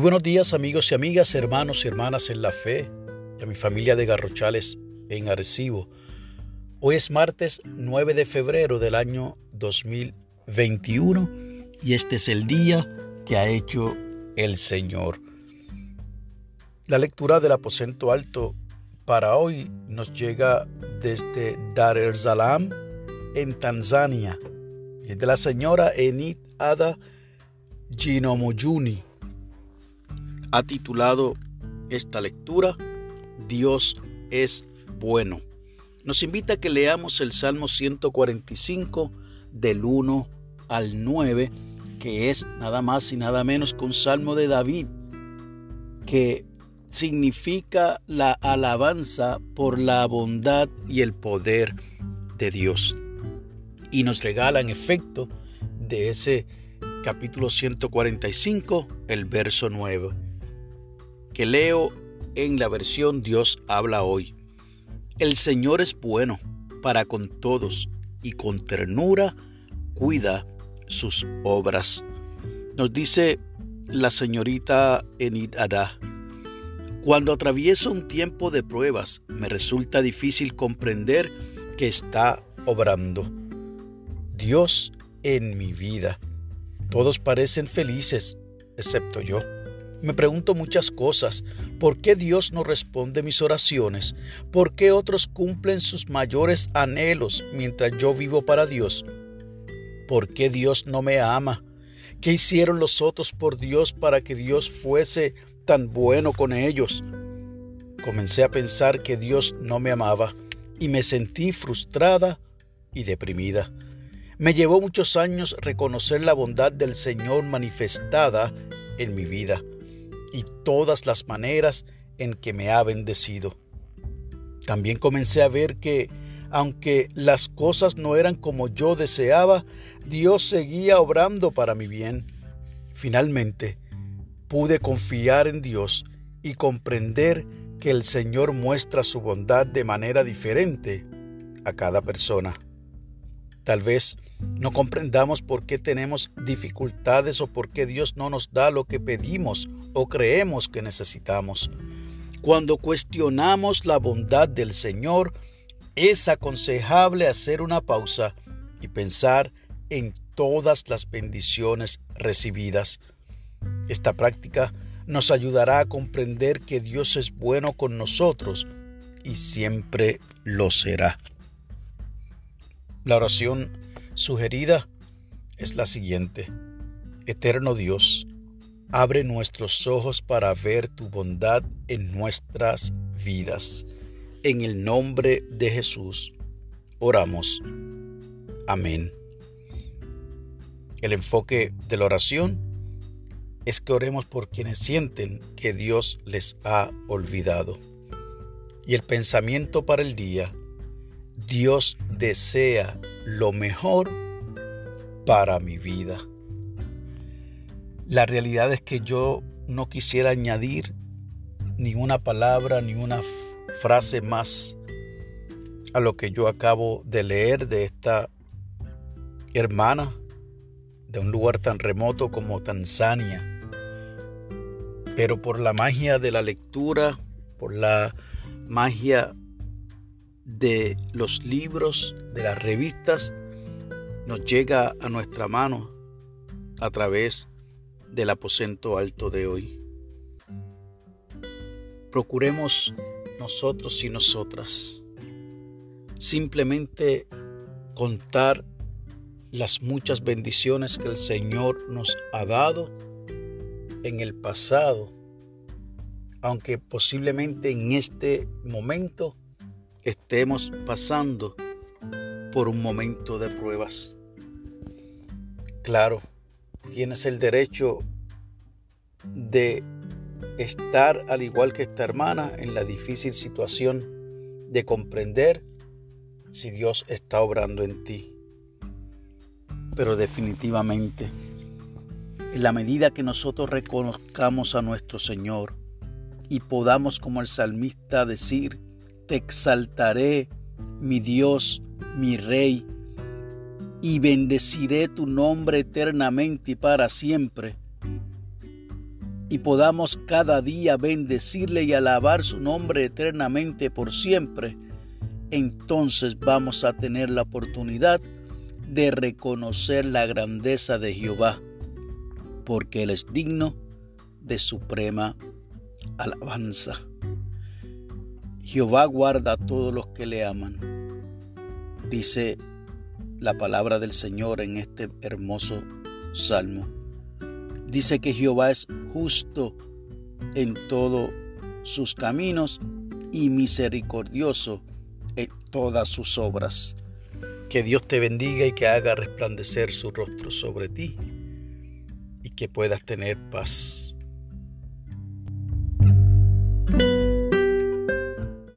Buenos días amigos y amigas, hermanos y hermanas en la fe y a mi familia de Garrochales en Arecibo. Hoy es martes 9 de febrero del año 2021 y este es el día que ha hecho el Señor. La lectura del aposento alto para hoy nos llega desde Dar es Salaam en Tanzania. De la señora Enid Ada Ginomojuni ha titulado esta lectura Dios es bueno. Nos invita a que leamos el Salmo 145 del 1 al 9, que es nada más y nada menos que un salmo de David, que significa la alabanza por la bondad y el poder de Dios. Y nos regala en efecto de ese capítulo 145 el verso 9 que leo en la versión Dios habla hoy. El Señor es bueno para con todos y con ternura cuida sus obras. Nos dice la señorita Enid Adá. Cuando atravieso un tiempo de pruebas, me resulta difícil comprender que está obrando. Dios en mi vida. Todos parecen felices, excepto yo. Me pregunto muchas cosas. ¿Por qué Dios no responde mis oraciones? ¿Por qué otros cumplen sus mayores anhelos mientras yo vivo para Dios? ¿Por qué Dios no me ama? ¿Qué hicieron los otros por Dios para que Dios fuese tan bueno con ellos? Comencé a pensar que Dios no me amaba y me sentí frustrada y deprimida. Me llevó muchos años reconocer la bondad del Señor manifestada en mi vida y todas las maneras en que me ha bendecido. También comencé a ver que, aunque las cosas no eran como yo deseaba, Dios seguía obrando para mi bien. Finalmente, pude confiar en Dios y comprender que el Señor muestra su bondad de manera diferente a cada persona. Tal vez no comprendamos por qué tenemos dificultades o por qué Dios no nos da lo que pedimos o creemos que necesitamos. Cuando cuestionamos la bondad del Señor, es aconsejable hacer una pausa y pensar en todas las bendiciones recibidas. Esta práctica nos ayudará a comprender que Dios es bueno con nosotros y siempre lo será. La oración sugerida es la siguiente. Eterno Dios, abre nuestros ojos para ver tu bondad en nuestras vidas. En el nombre de Jesús, oramos. Amén. El enfoque de la oración es que oremos por quienes sienten que Dios les ha olvidado. Y el pensamiento para el día Dios desea lo mejor para mi vida. La realidad es que yo no quisiera añadir ni una palabra ni una frase más a lo que yo acabo de leer de esta hermana de un lugar tan remoto como Tanzania. Pero por la magia de la lectura, por la magia de los libros, de las revistas, nos llega a nuestra mano a través del aposento alto de hoy. Procuremos nosotros y nosotras simplemente contar las muchas bendiciones que el Señor nos ha dado en el pasado, aunque posiblemente en este momento estemos pasando por un momento de pruebas. Claro, tienes el derecho de estar al igual que esta hermana en la difícil situación de comprender si Dios está obrando en ti. Pero definitivamente, en la medida que nosotros reconozcamos a nuestro Señor y podamos como el salmista decir, te exaltaré, mi Dios, mi Rey, y bendeciré tu nombre eternamente y para siempre. y podamos cada día bendecirle y alabar su nombre eternamente por siempre, entonces vamos a tener la oportunidad de reconocer la grandeza de Jehová, porque Él es digno de suprema alabanza. Jehová guarda a todos los que le aman. Dice la palabra del Señor en este hermoso salmo. Dice que Jehová es justo en todos sus caminos y misericordioso en todas sus obras. Que Dios te bendiga y que haga resplandecer su rostro sobre ti y que puedas tener paz.